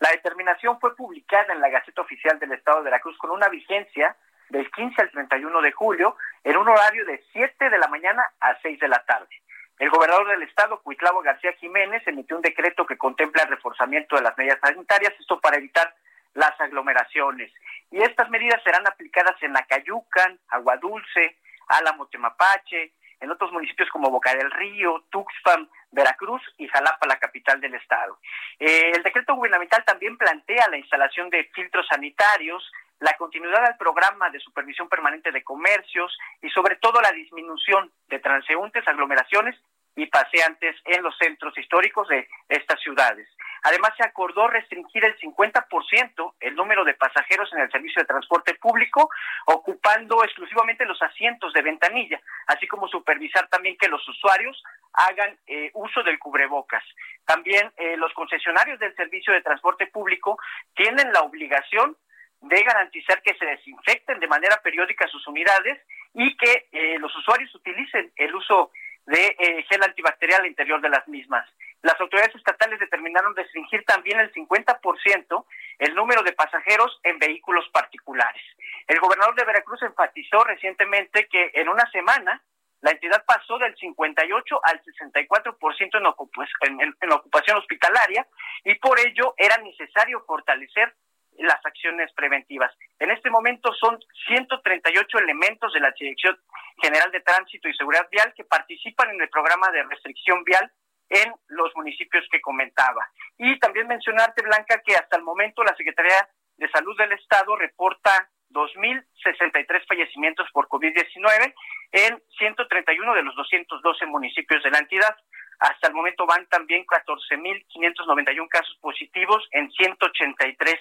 La determinación fue publicada en la Gaceta Oficial del Estado de Veracruz con una vigencia del 15 al 31 de julio en un horario de 7 de la mañana a 6 de la tarde. El gobernador del estado, Cuitlavo García Jiménez, emitió un decreto que contempla el reforzamiento de las medidas sanitarias, esto para evitar las aglomeraciones. Y estas medidas serán aplicadas en Acayucan, Aguadulce, Álamo Temapache, en otros municipios como Boca del Río, Tuxpan, Veracruz y Jalapa, la capital del estado. Eh, el decreto gubernamental también plantea la instalación de filtros sanitarios, la continuidad del programa de supervisión permanente de comercios y sobre todo la disminución de transeúntes, aglomeraciones y paseantes en los centros históricos de estas ciudades. Además, se acordó restringir el 50% el número de pasajeros en el servicio de transporte público, ocupando exclusivamente los asientos de ventanilla, así como supervisar también que los usuarios hagan eh, uso del cubrebocas. También eh, los concesionarios del servicio de transporte público tienen la obligación de garantizar que se desinfecten de manera periódica sus unidades y que eh, los usuarios utilicen el uso de eh, gel antibacterial al interior de las mismas. Las autoridades estatales determinaron restringir también el 50% el número de pasajeros en vehículos particulares. El gobernador de Veracruz enfatizó recientemente que en una semana la entidad pasó del 58 al 64% en, en, en ocupación hospitalaria y por ello era necesario fortalecer las acciones preventivas. En este momento son 138 elementos de la Dirección General de Tránsito y Seguridad Vial que participan en el programa de restricción vial en los municipios que comentaba. Y también mencionarte, Blanca, que hasta el momento la Secretaría de Salud del Estado reporta 2.063 fallecimientos por COVID-19 en 131 de los 212 municipios de la entidad. Hasta el momento van también 14.591 casos positivos en 183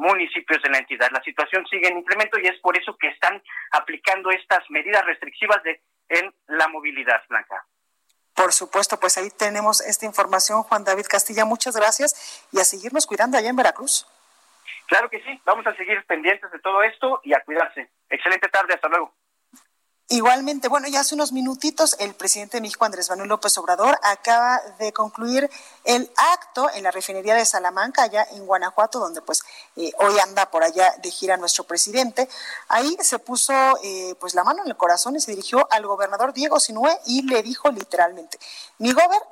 municipios de la entidad. La situación sigue en incremento y es por eso que están aplicando estas medidas restrictivas de, en la movilidad, Blanca. Por supuesto, pues ahí tenemos esta información, Juan David Castilla. Muchas gracias y a seguirnos cuidando allá en Veracruz. Claro que sí, vamos a seguir pendientes de todo esto y a cuidarse. Excelente tarde, hasta luego. Igualmente, bueno, ya hace unos minutitos el presidente de México, Andrés Manuel López Obrador, acaba de concluir el acto en la refinería de Salamanca, allá en Guanajuato, donde pues eh, hoy anda por allá de gira nuestro presidente. Ahí se puso eh, pues la mano en el corazón y se dirigió al gobernador Diego Sinue y le dijo literalmente, mi gober,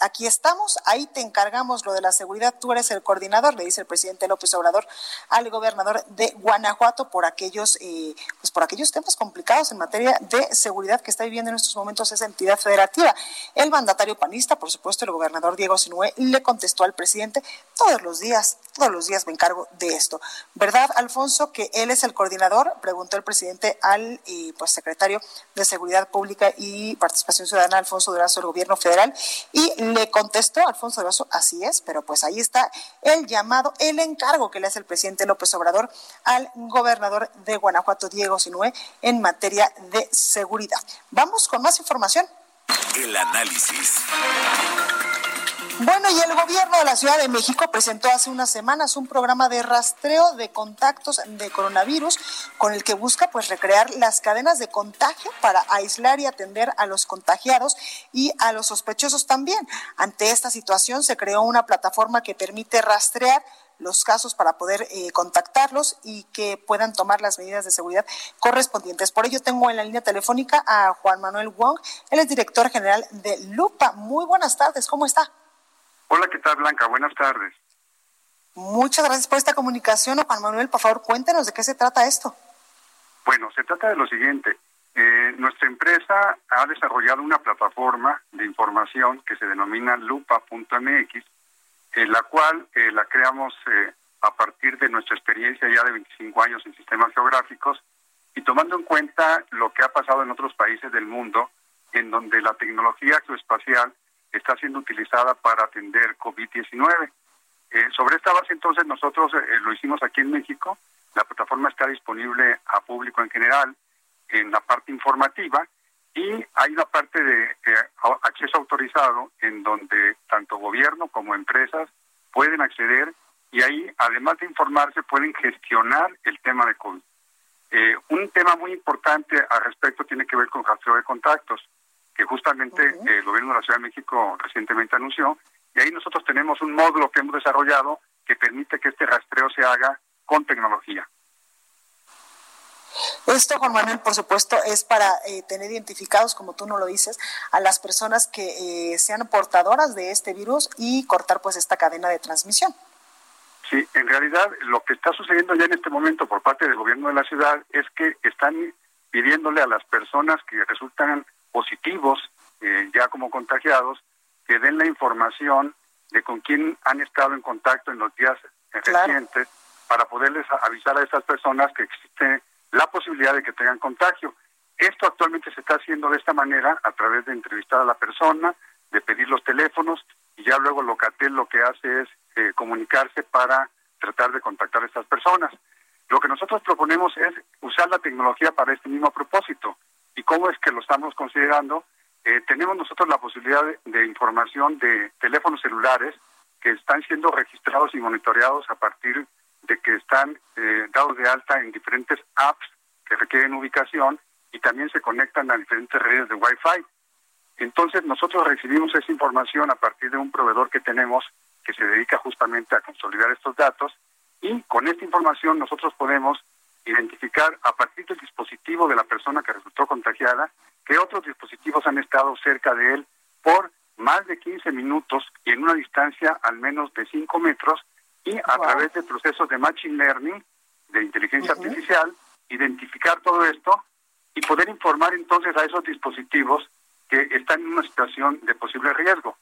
aquí estamos, ahí te encargamos lo de la seguridad, tú eres el coordinador, le dice el presidente López Obrador al gobernador de Guanajuato por aquellos, eh, pues por aquellos temas complicados en materia de seguridad que está viviendo en estos momentos esa entidad federativa. El mandatario panista, por supuesto, el gobernador Diego Sinue, le contestó al presidente todos los días, todos los días me encargo de esto. ¿Verdad, Alfonso, que él es el coordinador? Preguntó el presidente al eh, pues, secretario de Seguridad Pública y Participación Ciudadana, Alfonso Durazo, del gobierno federal, y le contestó Alfonso Durazo, así es, pero pues ahí está el llamado, el encargo que le hace el presidente López Obrador al gobernador de Guanajuato, Diego Sinue, en materia de seguridad. Vamos con más información. El análisis. Bueno, y el gobierno de la Ciudad de México presentó hace unas semanas un programa de rastreo de contactos de coronavirus con el que busca pues recrear las cadenas de contagio para aislar y atender a los contagiados y a los sospechosos también. Ante esta situación se creó una plataforma que permite rastrear los casos para poder eh, contactarlos y que puedan tomar las medidas de seguridad correspondientes. Por ello tengo en la línea telefónica a Juan Manuel Wong, él es director general de Lupa. Muy buenas tardes, ¿cómo está? Hola, ¿qué tal Blanca? Buenas tardes. Muchas gracias por esta comunicación. Juan Manuel, por favor, cuéntenos de qué se trata esto. Bueno, se trata de lo siguiente. Eh, nuestra empresa ha desarrollado una plataforma de información que se denomina lupa.mx en la cual eh, la creamos eh, a partir de nuestra experiencia ya de 25 años en sistemas geográficos y tomando en cuenta lo que ha pasado en otros países del mundo, en donde la tecnología geoespacial está siendo utilizada para atender COVID-19. Eh, sobre esta base, entonces, nosotros lo hicimos aquí en México. La plataforma está disponible a público en general en la parte informativa y hay una parte de acceso autorizado en donde tanto gobierno como empresas pueden acceder y ahí, además de informarse, pueden gestionar el tema de COVID. Eh, un tema muy importante al respecto tiene que ver con rastreo de contactos, que justamente el gobierno de la Ciudad de México recientemente anunció, y ahí nosotros tenemos un módulo que hemos desarrollado que permite que este rastreo se haga con tecnología. Esto, Juan Manuel, por supuesto, es para eh, tener identificados, como tú no lo dices, a las personas que eh, sean portadoras de este virus y cortar pues esta cadena de transmisión. Sí, en realidad lo que está sucediendo ya en este momento por parte del gobierno de la ciudad es que están pidiéndole a las personas que resultan positivos, eh, ya como contagiados, que den la información de con quién han estado en contacto en los días recientes para poderles avisar a esas personas que existe la posibilidad de que tengan contagio. Esto actualmente se está haciendo de esta manera a través de entrevistar a la persona, de pedir los teléfonos y ya luego Locatel lo que hace es eh, comunicarse para tratar de contactar a estas personas. Lo que nosotros proponemos es usar la tecnología para este mismo propósito. ¿Y cómo es que lo estamos considerando? Eh, tenemos nosotros la posibilidad de, información de teléfonos celulares que están siendo registrados y monitoreados a partir de que están eh, dados de alta en diferentes apps que requieren ubicación y también se conectan a diferentes redes de Wi-Fi. Entonces nosotros recibimos esa información a partir de un proveedor que tenemos que se dedica justamente a consolidar estos datos y con esta información nosotros podemos identificar a partir del dispositivo de la persona que resultó contagiada que otros dispositivos han estado cerca de él por más de 15 minutos y en una distancia al menos de 5 metros y a través de procesos de machine learning, de inteligencia artificial, identificar todo esto y poder informar entonces a esos dispositivos que están en una situación de posible riesgo.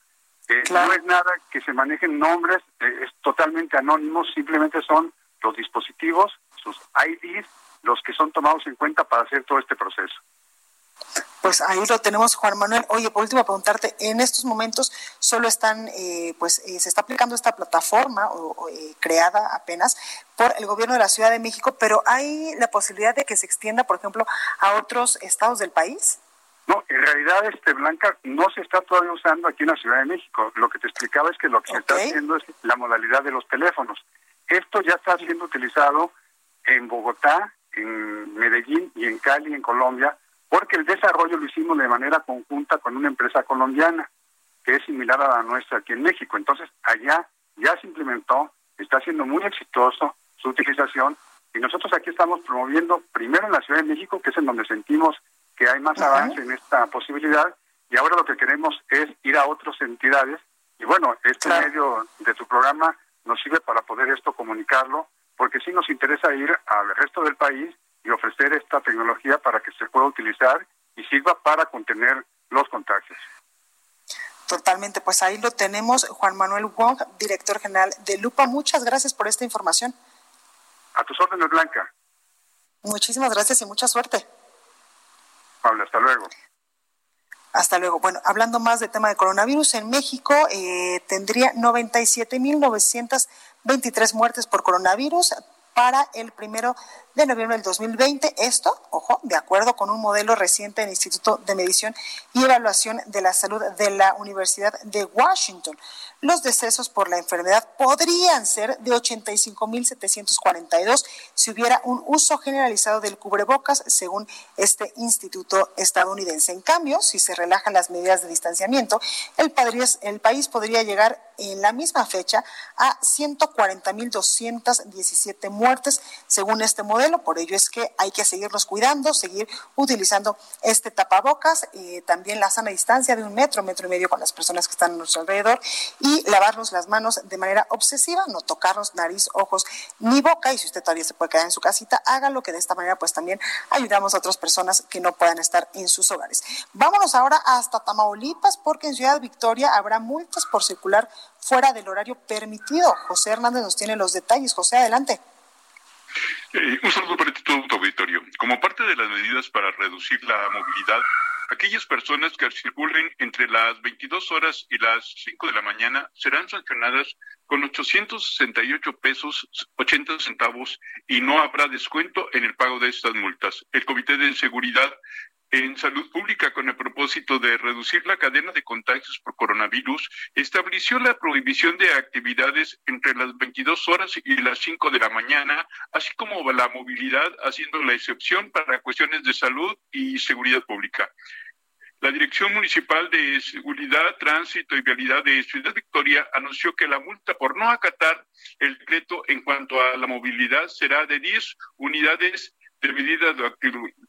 Eh, no es nada que se manejen nombres, eh, es totalmente anónimo, simplemente son los dispositivos, sus IDs, los que son tomados en cuenta para hacer todo este proceso. Pues ahí lo tenemos, Juan Manuel. Oye, por último, preguntarte, en estos momentos solo están, eh, pues eh, se está aplicando esta plataforma o, eh, creada apenas por el gobierno de la Ciudad de México, pero ¿hay la posibilidad de que se extienda, por ejemplo, a otros estados del país? No, en realidad, este Blanca, no se está todavía usando aquí en la Ciudad de México. Lo que te explicaba es que lo que se está haciendo es la modalidad de los teléfonos. Esto ya está siendo utilizado en Bogotá, en Medellín y en Cali, en Colombia, porque el desarrollo lo hicimos de manera conjunta con una empresa colombiana que es similar a la nuestra aquí en México. Entonces, allá ya se implementó, está siendo muy exitoso su utilización y nosotros aquí estamos promoviendo primero en la Ciudad de México, que es en donde sentimos que hay más avance en esta posibilidad y ahora lo que queremos es ir a otras entidades y bueno, este medio de tu programa nos sirve para poder esto comunicarlo porque sí nos interesa ir al resto del país y ofrecer esta tecnología para que se pueda utilizar y sirva para contener los contagios. Totalmente, pues ahí lo tenemos, Juan Manuel Wong, director general de Lupa. Muchas gracias por esta información. A tus órdenes, Blanca. Muchísimas gracias y mucha suerte. Pablo, hasta luego. Hasta luego. Bueno, hablando más del tema de coronavirus, en México eh, tendría 97.923 muertes por coronavirus para el primero de noviembre del 2020. Esto, ojo, de acuerdo con un modelo reciente del Instituto de Medición y Evaluación de la Salud de la Universidad de Washington. Los decesos por la enfermedad podrían ser de 85.742 si hubiera un uso generalizado del cubrebocas, según este instituto estadounidense. En cambio, si se relajan las medidas de distanciamiento, el, el país podría llegar en la misma fecha a 140.217 muertes, según este modelo. Por ello es que hay que seguirlos cuidando, seguir utilizando este tapabocas, eh, también la sana distancia de un metro, metro y medio con las personas que están a nuestro alrededor y lavarnos las manos de manera obsesiva, no tocarnos nariz, ojos ni boca. Y si usted todavía se puede quedar en su casita, hágalo, que de esta manera pues también ayudamos a otras personas que no puedan estar en sus hogares. Vámonos ahora hasta Tamaulipas, porque en Ciudad Victoria habrá multas por circular fuera del horario permitido. José Hernández nos tiene los detalles. José, adelante. Eh, un saludo para todo tu auditorio. Como parte de las medidas para reducir la movilidad, Aquellas personas que circulen entre las 22 horas y las 5 de la mañana serán sancionadas con 868 pesos 80 centavos y no habrá descuento en el pago de estas multas. El Comité de Seguridad en Salud Pública con el propósito de reducir la cadena de contagios por coronavirus, estableció la prohibición de actividades entre las 22 horas y las 5 de la mañana, así como la movilidad, haciendo la excepción para cuestiones de salud y seguridad pública. La Dirección Municipal de Seguridad, Tránsito y Vialidad de Ciudad Victoria anunció que la multa por no acatar el decreto en cuanto a la movilidad será de 10 unidades de medida de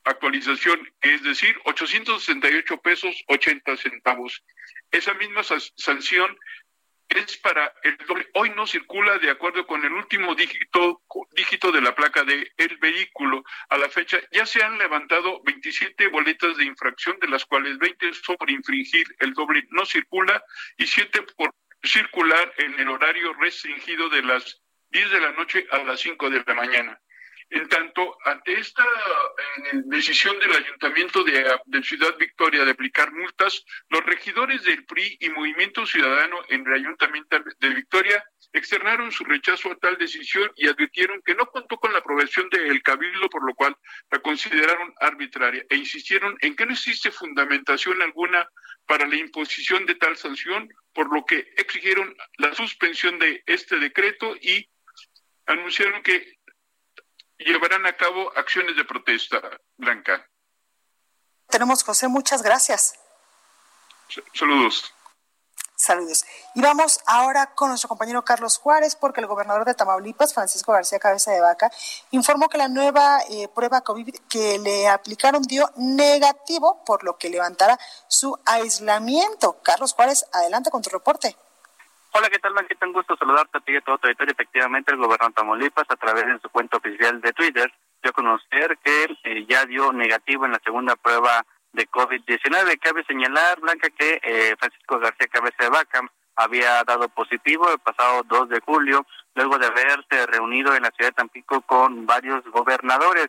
actualización, es decir, 868 pesos 80 centavos. Esa misma sanción es para el doble. Hoy no circula de acuerdo con el último dígito, dígito de la placa del el vehículo. A la fecha ya se han levantado 27 boletas de infracción, de las cuales 20 son por infringir el doble no circula y 7 por circular en el horario restringido de las 10 de la noche a las 5 de la mañana. En tanto, ante esta decisión del Ayuntamiento de, Ciudad Victoria de aplicar multas, los regidores del PRI y Movimiento Ciudadano en el Ayuntamiento de Victoria externaron su rechazo a tal decisión y advirtieron que no contó con la aprobación del Cabildo, por lo cual la consideraron arbitraria e insistieron en que no existe fundamentación alguna para la imposición de tal sanción, por lo que exigieron la suspensión de este decreto y anunciaron que llevarán a cabo acciones de protesta, Blanca. Tenemos, José, muchas gracias. Saludos. Saludos. Y vamos ahora con nuestro compañero Carlos Juárez, porque el gobernador de Tamaulipas, Francisco García Cabeza de Vaca, informó que la nueva eh, prueba COVID que le aplicaron dio negativo, por lo que levantará su aislamiento. Carlos Juárez, adelante con tu reporte. Hola, ¿qué tal, Blanquita? Un gusto saludarte a ti y a todo tu territorio. Efectivamente, el gobernador Tamaulipas, a través de su cuenta oficial de Twitter, dio a conocer que eh, ya dio negativo en la segunda prueba de COVID-19. Cabe señalar, Blanca, que eh, Francisco García Cabeza de Vaca había dado positivo el pasado 2 de julio, luego de haberse reunido en la ciudad de Tampico con varios gobernadores.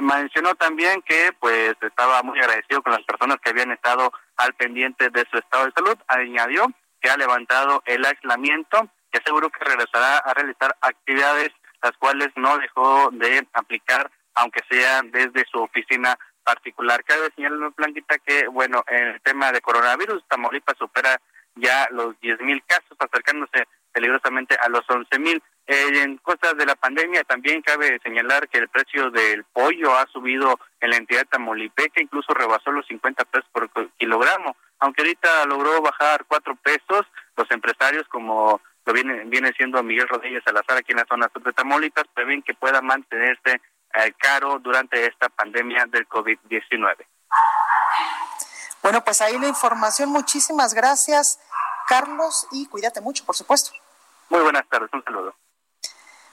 mencionó también que pues estaba muy agradecido con las personas que habían estado al pendiente de su estado de salud. Añadió que ha levantado el aislamiento y aseguró que regresará a realizar actividades las cuales no dejó de aplicar, aunque sea desde su oficina particular. Cabe señalar, Blanquita, que, bueno, en el tema de coronavirus, Tamaulipas supera ya los 10.000 casos, acercándose peligrosamente a los 11.000. Eh, en cosas de la pandemia también cabe señalar que el precio del pollo ha subido en la entidad tamaulipeca, incluso rebasó los 50 pesos por kilogramo, aunque ahorita logró bajar cuatro pesos, los empresarios como lo viene, viene siendo Miguel Rodríguez Salazar aquí en la zona sur de Tamaulipas, prevén que pueda mantenerse eh, caro durante esta pandemia del COVID-19. Bueno, pues ahí la información. Muchísimas gracias, Carlos, y cuídate mucho, por supuesto. Muy buenas tardes, un saludo.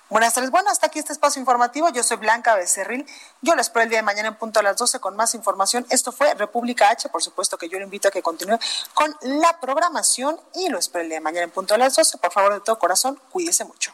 Buenas tardes. Bueno, hasta aquí este espacio informativo. Yo soy Blanca Becerril. Yo lo espero el día de mañana en punto a las 12 con más información. Esto fue República H. Por supuesto que yo le invito a que continúe con la programación y lo espero el día de mañana en punto a las 12. Por favor, de todo corazón, cuídese mucho.